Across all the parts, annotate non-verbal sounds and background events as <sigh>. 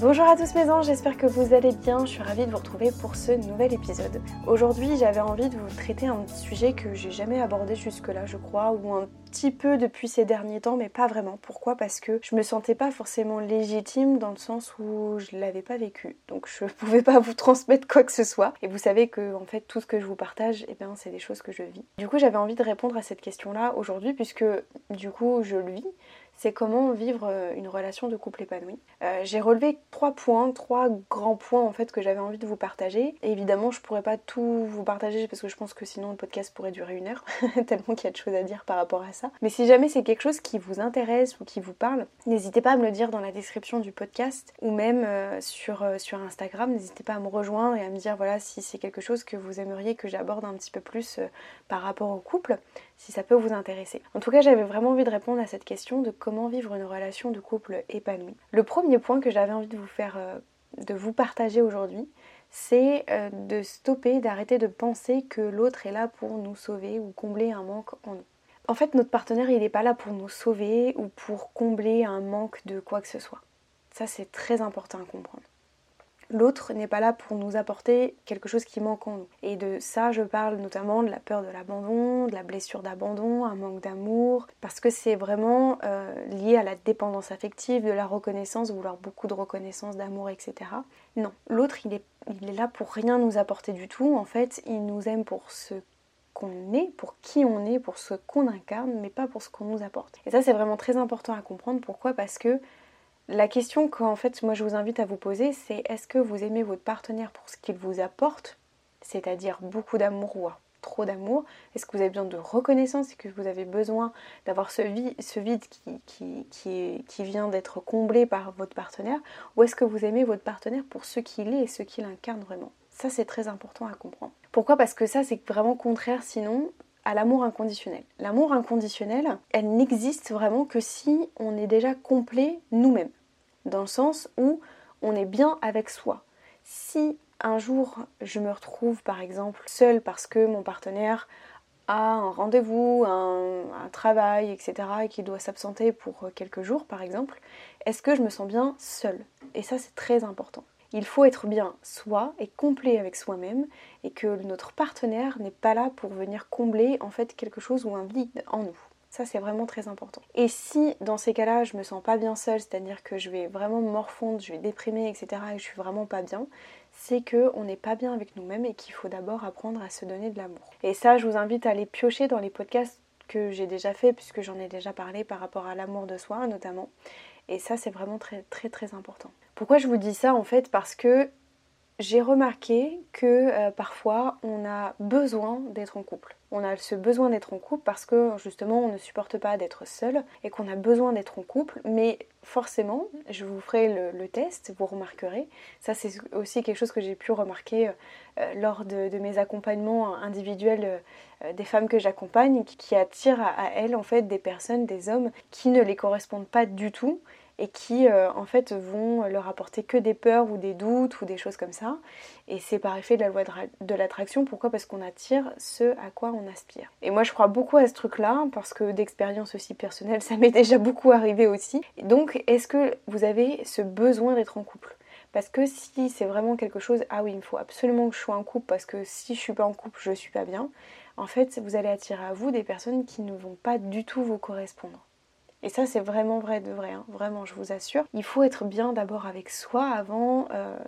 Bonjour à tous mes anges, j'espère que vous allez bien. Je suis ravie de vous retrouver pour ce nouvel épisode. Aujourd'hui, j'avais envie de vous traiter un sujet que j'ai jamais abordé jusque-là, je crois, ou un petit peu depuis ces derniers temps, mais pas vraiment. Pourquoi? Parce que je me sentais pas forcément légitime dans le sens où je l'avais pas vécu. Donc je <laughs> pouvais pas vous transmettre quoi que ce soit. Et vous savez que en fait tout ce que je vous partage, eh bien c'est des choses que je vis. Du coup, j'avais envie de répondre à cette question-là aujourd'hui puisque du coup je le vis c'est comment vivre euh, une relation de couple épanoui. Euh, j'ai relevé trois points, trois grands points en fait que j'avais envie de vous partager. Évidemment, je pourrais pas tout vous partager parce que je pense que sinon le podcast pourrait durer une heure, <laughs> tellement qu'il y a de choses à dire par rapport à ça. Mais si jamais c'est quelque chose qui vous intéresse ou qui vous parle, n'hésitez pas à me le dire dans la description du podcast ou même euh, sur, sur Instagram. N'hésitez pas à me rejoindre et à me dire voilà si c'est quelque chose que vous aimeriez que j'aborde un petit peu plus par rapport au couple, si ça peut vous intéresser. En tout cas, j'avais vraiment envie de répondre à cette question de comment vivre une relation de couple épanouie. Le premier point que j'avais envie de vous faire, euh, de vous partager aujourd'hui, c'est euh, de stopper, d'arrêter de penser que l'autre est là pour nous sauver ou combler un manque en nous. En fait, notre partenaire, il n'est pas là pour nous sauver ou pour combler un manque de quoi que ce soit. Ça, c'est très important à comprendre l'autre n'est pas là pour nous apporter quelque chose qui manque en nous. Et de ça, je parle notamment de la peur de l'abandon, de la blessure d'abandon, un manque d'amour, parce que c'est vraiment euh, lié à la dépendance affective, de la reconnaissance, vouloir beaucoup de reconnaissance, d'amour, etc. Non, l'autre, il est, il est là pour rien nous apporter du tout. En fait, il nous aime pour ce qu'on est, pour qui on est, pour ce qu'on incarne, mais pas pour ce qu'on nous apporte. Et ça, c'est vraiment très important à comprendre. Pourquoi? Parce que la question qu'en fait moi je vous invite à vous poser, c'est est-ce que vous aimez votre partenaire pour ce qu'il vous apporte, c'est-à-dire beaucoup d'amour ou trop d'amour? Est-ce que vous avez besoin de reconnaissance? Est-ce que vous avez besoin d'avoir ce, vide, qui, qui vient d'être comblé par votre partenaire? Ou est-ce que vous aimez votre partenaire pour ce qu'il est et ce qu'il incarne vraiment? Ça c'est très important à comprendre. Pourquoi? Parce que ça c'est vraiment contraire sinon à l'amour inconditionnel. L'amour inconditionnel, elle n'existe vraiment que si on est déjà complet nous-mêmes dans le sens où on est bien avec soi. Si un jour je me retrouve par exemple seule parce que mon partenaire a un rendez-vous, un, travail, etc., et qu'il doit s'absenter pour quelques jours par exemple, est-ce que je me sens bien seule? Et ça c'est très important. Il faut être bien soi et complet avec soi-même et que notre partenaire n'est pas là pour venir combler en fait quelque chose ou un vide en nous. Ça, c'est vraiment très important. Et si dans ces cas-là, je me sens pas bien seule, c'est-à-dire que je vais vraiment me morfondre, je vais déprimer, etc., et je suis vraiment pas bien, c'est qu'on n'est pas bien avec nous-mêmes et qu'il faut d'abord apprendre à se donner de l'amour. Et ça, je vous invite à aller piocher dans les podcasts que j'ai déjà fait, puisque j'en ai déjà parlé par rapport à l'amour de soi notamment. Et ça, c'est vraiment très très très important. Pourquoi je vous dis ça en fait? Parce que j'ai remarqué que euh, parfois on a besoin d'être en couple. On a ce besoin d'être en couple parce que justement on ne supporte pas d'être seul et qu'on a besoin d'être en couple. Mais forcément, je vous ferai le, test, vous remarquerez. Ça c'est aussi quelque chose que j'ai pu remarquer euh, lors de, mes accompagnements individuels euh, des femmes que j'accompagne qui, attirent à, à elles en fait des personnes, des hommes qui ne les correspondent pas du tout et qui euh, en fait vont leur apporter que des peurs ou des doutes ou des choses comme ça. Et c'est par effet de la loi de l'attraction. Pourquoi? Parce qu'on attire ce à quoi on aspire. Et moi je crois beaucoup à ce truc-là parce que d'expérience aussi personnelle, <laughs> ça m'est déjà beaucoup arrivé aussi. Donc est-ce que vous avez ce besoin d'être en couple? Parce que si c'est vraiment quelque chose, ah oui, il me faut absolument que je sois en couple parce que si je suis pas en couple, je suis pas bien. En fait, vous allez attirer à vous des personnes qui ne vont pas du tout vous correspondre. Et ça, c'est vraiment vrai de vrai, hein. vraiment, je vous assure. Il faut être bien d'abord avec soi avant euh,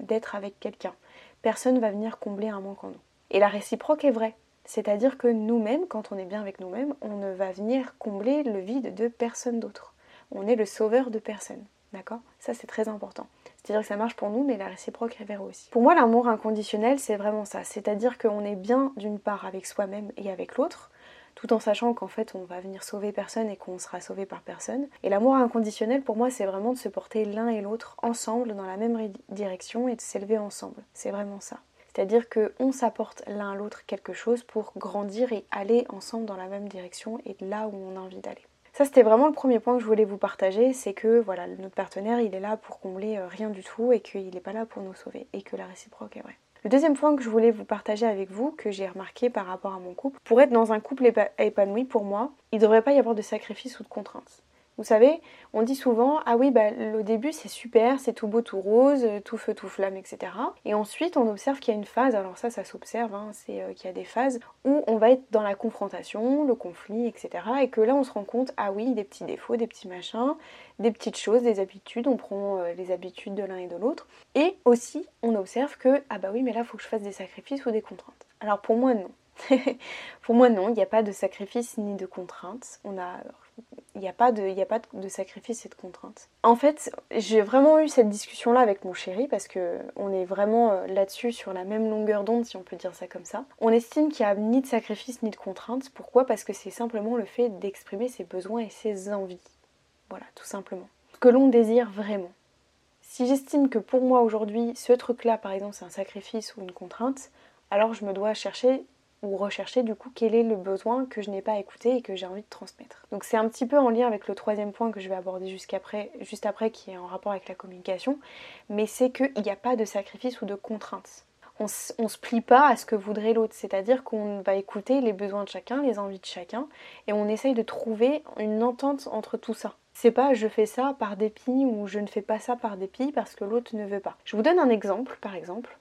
d'être avec quelqu'un. Personne va venir combler un manque en nous. Et la réciproque est vraie. C'est-à-dire que nous-mêmes, quand on est bien avec nous-mêmes, on ne va venir combler le vide de personne d'autre. On est le sauveur de personne. D'accord? Ça, c'est très important. C'est-à-dire que ça marche pour nous, mais la réciproque est vraie aussi. Pour moi, l'amour inconditionnel, c'est vraiment ça. C'est-à-dire qu'on est bien d'une part avec soi-même et avec l'autre, tout en sachant qu'en fait on va venir sauver personne et qu'on sera sauvé par personne. Et l'amour inconditionnel pour moi c'est vraiment de se porter l'un et l'autre ensemble dans la même direction et de s'élever ensemble. C'est vraiment ça. C'est-à-dire qu'on s'apporte l'un à l'autre quelque chose pour grandir et aller ensemble dans la même direction et là où on a envie d'aller. Ça c'était vraiment le premier point que je voulais vous partager, c'est que voilà, notre partenaire il est là pour combler euh, rien du tout et qu'il n'est pas là pour nous sauver et que la réciproque est vraie. Le deuxième point que je voulais vous partager avec vous, que j'ai remarqué par rapport à mon couple, pour être dans un couple épanoui pour moi, il ne devrait pas y avoir de sacrifice ou de contraintes. Vous savez, on dit souvent ah oui bah au début c'est super, c'est tout beau, tout rose, tout feu, tout flamme, etc. Et ensuite on observe qu'il y a une phase, alors ça ça s'observe, hein, c'est euh, qu'il y a des phases où on va être dans la confrontation, le conflit, etc. Et que là on se rend compte ah oui des petits défauts, des petits machins, des petites choses, des habitudes, on prend euh, les habitudes de l'un et de l'autre. Et aussi on observe que ah bah oui mais là faut que je fasse des sacrifices ou des contraintes. Alors pour moi non. <laughs> pour moi non, il n'y a pas de sacrifice ni de contraintes. On a il n'y a, pas de, sacrifice et de contrainte. En fait, j'ai vraiment eu cette discussion-là avec mon chéri parce que on est vraiment euh, là-dessus sur la même longueur d'onde, si on peut dire ça comme ça. On estime qu'il n'y a ni de sacrifice ni de contrainte. Pourquoi? Parce que c'est simplement le fait d'exprimer ses besoins et ses envies. Voilà, tout simplement. Ce que l'on désire vraiment. Si j'estime que pour moi aujourd'hui, ce truc-là, par exemple, c'est un sacrifice ou une contrainte, alors je me dois chercher ou rechercher du coup quel est le besoin que je n'ai pas écouté et que j'ai envie de transmettre. Donc c'est un petit peu en lien avec le troisième point que je vais aborder juste après qui est en rapport avec la communication, mais c'est qu'il n'y a pas de sacrifice ou de contrainte. On, ne se plie pas à ce que voudrait l'autre, c'est-à-dire qu'on va écouter les besoins de chacun, les envies de chacun, et on essaye de trouver une entente entre tout ça. C'est pas je fais ça par dépit ou je ne fais pas ça par dépit parce que l'autre ne veut pas. Je vous donne un exemple, par exemple.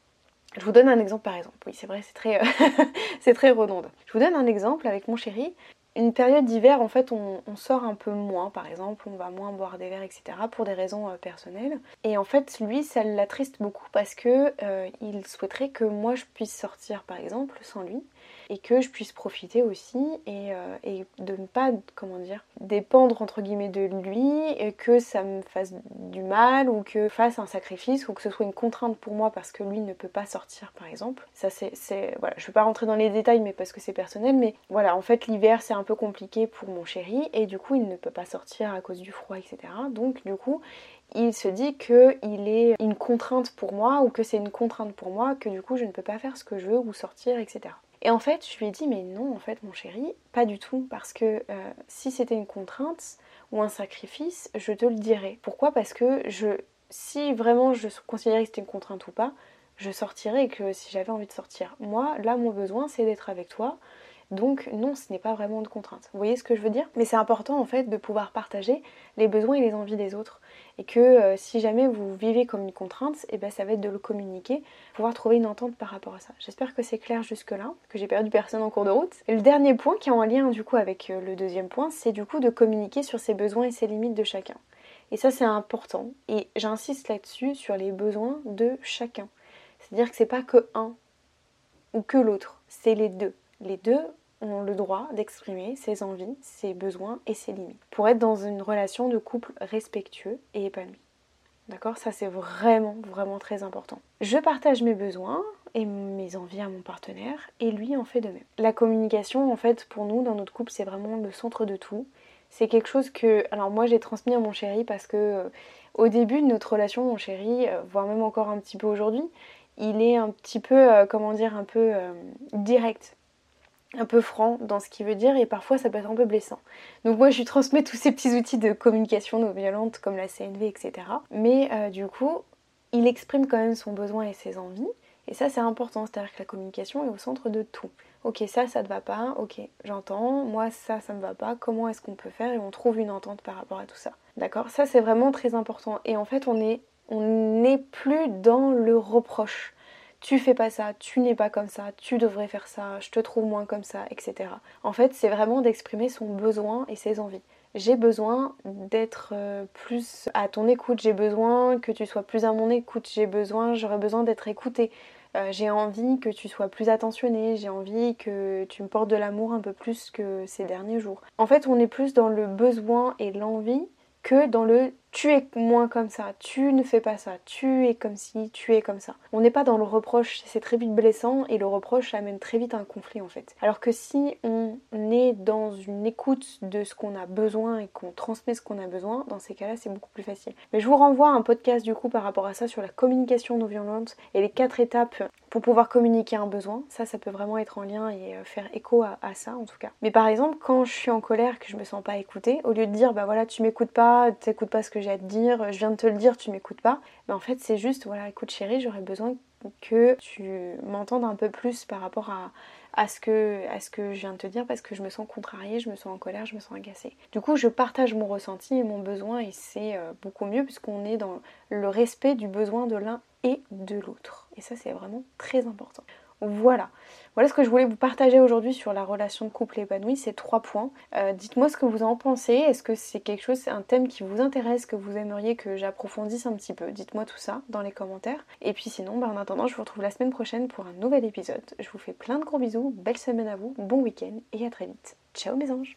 Je vous donne un exemple par exemple. Oui, c'est vrai, c'est très, <laughs> c'est très redondant. Je vous donne un exemple avec mon chéri. Une période d'hiver, en fait, on, sort un peu moins, par exemple, on va moins boire des verres, etc., pour des raisons euh, personnelles. Et en fait, lui, ça l'attriste beaucoup parce que euh, il souhaiterait que moi je puisse sortir, par exemple, sans lui et que je puisse profiter aussi euh, et, de ne pas, comment dire, dépendre entre guillemets de lui et que ça me fasse du mal ou que fasse un sacrifice ou que ce soit une contrainte pour moi parce que lui ne peut pas sortir par exemple. Ça c'est, voilà, je vais pas rentrer dans les détails mais parce que c'est personnel mais voilà, en fait l'hiver c'est un compliqué pour mon chéri et du coup il ne peut pas sortir à cause du froid etc. Donc du coup il se dit qu'il est une contrainte pour moi ou que c'est une contrainte pour moi, que du coup je ne peux pas faire ce que je veux ou sortir, etc. Et en fait, je lui ai dit, mais non, en fait, mon chéri, pas du tout, parce que euh, si c'était une contrainte ou un sacrifice, je te le dirais. Pourquoi? Parce que je, si vraiment je considérais que c'était une contrainte ou pas, je sortirais que si j'avais envie de sortir. Moi, là, mon besoin, c'est d'être avec toi. Donc non, ce n'est pas vraiment de contrainte. Vous voyez ce que je veux dire? Mais c'est important en fait de pouvoir partager les besoins et les envies des autres et que euh, si jamais vous vivez comme une contrainte, et eh ben, ça va être de le communiquer, pouvoir trouver une entente par rapport à ça. J'espère que c'est clair jusque-là, que j'ai perdu personne en cours de route. Et le dernier point qui est en lien du coup avec euh, le deuxième point, c'est du coup de communiquer sur ses besoins et ses limites de chacun. Et ça c'est important et j'insiste là-dessus sur les besoins de chacun. C'est-à-dire que c'est pas que un ou que l'autre, c'est les deux. Les deux le droit d'exprimer ses envies, ses besoins et ses limites pour être dans une relation de couple respectueux et épanoui. D'accord? Ça c'est vraiment vraiment très important. Je partage mes besoins et mes envies à mon partenaire et lui en fait de même. La communication en fait pour nous dans notre couple c'est vraiment le centre de tout. C'est quelque chose que alors moi j'ai transmis à mon chéri parce que euh, au début de notre relation mon chéri, euh, voire même encore un petit peu aujourd'hui, il est un petit peu euh, comment dire un peu direct un peu franc dans ce qu'il veut dire et parfois ça peut être un peu blessant. Donc moi je lui transmets tous ces petits outils de communication non violente comme la CNV, etc. Mais euh, du coup, il exprime quand même son besoin et ses envies. Et ça c'est important, c'est-à-dire que la communication est au centre de tout. Ok, ça, ça te va pas, ok, j'entends, moi ça, ça me va pas, comment est-ce qu'on peut faire? Et on trouve une entente par rapport à tout ça. D'accord? Ça c'est vraiment très important. Et en fait on est on n'est plus dans le reproche tu fais pas ça, tu n'es pas comme ça, tu devrais faire ça, je te trouve moins comme ça, etc. En fait, c'est vraiment d'exprimer son besoin et ses envies. J'ai besoin d'être euh, plus à ton écoute, j'ai besoin que tu sois plus à mon écoute, j'ai besoin, j'aurais besoin d'être écoutée. Euh, j'ai envie que tu sois plus attentionné, j'ai envie que tu me portes de l'amour un peu plus que ces derniers jours. En fait, on est plus dans le besoin et l'envie que dans le tu es moins comme ça, tu ne fais pas ça, tu es comme ci, tu es comme ça. On n'est pas dans le reproche, c'est très vite blessant et le reproche amène très vite un conflit en fait. Alors que si on est dans une écoute de ce qu'on a besoin et qu'on transmet ce qu'on a besoin, dans ces cas-là c'est beaucoup plus facile. Mais je vous renvoie un podcast du coup par rapport à ça sur la communication non violente et les quatre étapes pour pouvoir communiquer un besoin. Ça, ça peut vraiment être en lien et euh, faire écho à, ça en tout cas. Mais par exemple, quand je suis en colère, que je me sens pas écoutée, au lieu de dire bah voilà tu m'écoutes pas, t'écoutes pas ce que j'ai à te dire, je viens de te le dire, tu m'écoutes pas, bah en fait c'est juste voilà écoute chérie, j'aurais besoin que tu m'entendes un peu plus par rapport à, à ce, que, à ce que je viens de te dire parce que je me sens contrariée, je me sens en colère, je me sens agacée. Du coup, je partage mon ressenti et mon besoin et c'est euh, beaucoup mieux puisqu'on est dans le respect du besoin de l'un et de l'autre. Et ça, c'est vraiment très important. Voilà. Voilà ce que je voulais vous partager aujourd'hui sur la relation de couple épanoui, ces trois points. Euh, dites-moi ce que vous en pensez. Est-ce que c'est quelque chose, un thème qui vous intéresse, que vous aimeriez que j'approfondisse un petit peu? Dites-moi tout ça dans les commentaires. Et puis sinon, bah, en attendant, je vous retrouve la semaine prochaine pour un nouvel épisode. Je vous fais plein de gros bisous, belle semaine à vous, bon week-end et à très vite. Ciao mes anges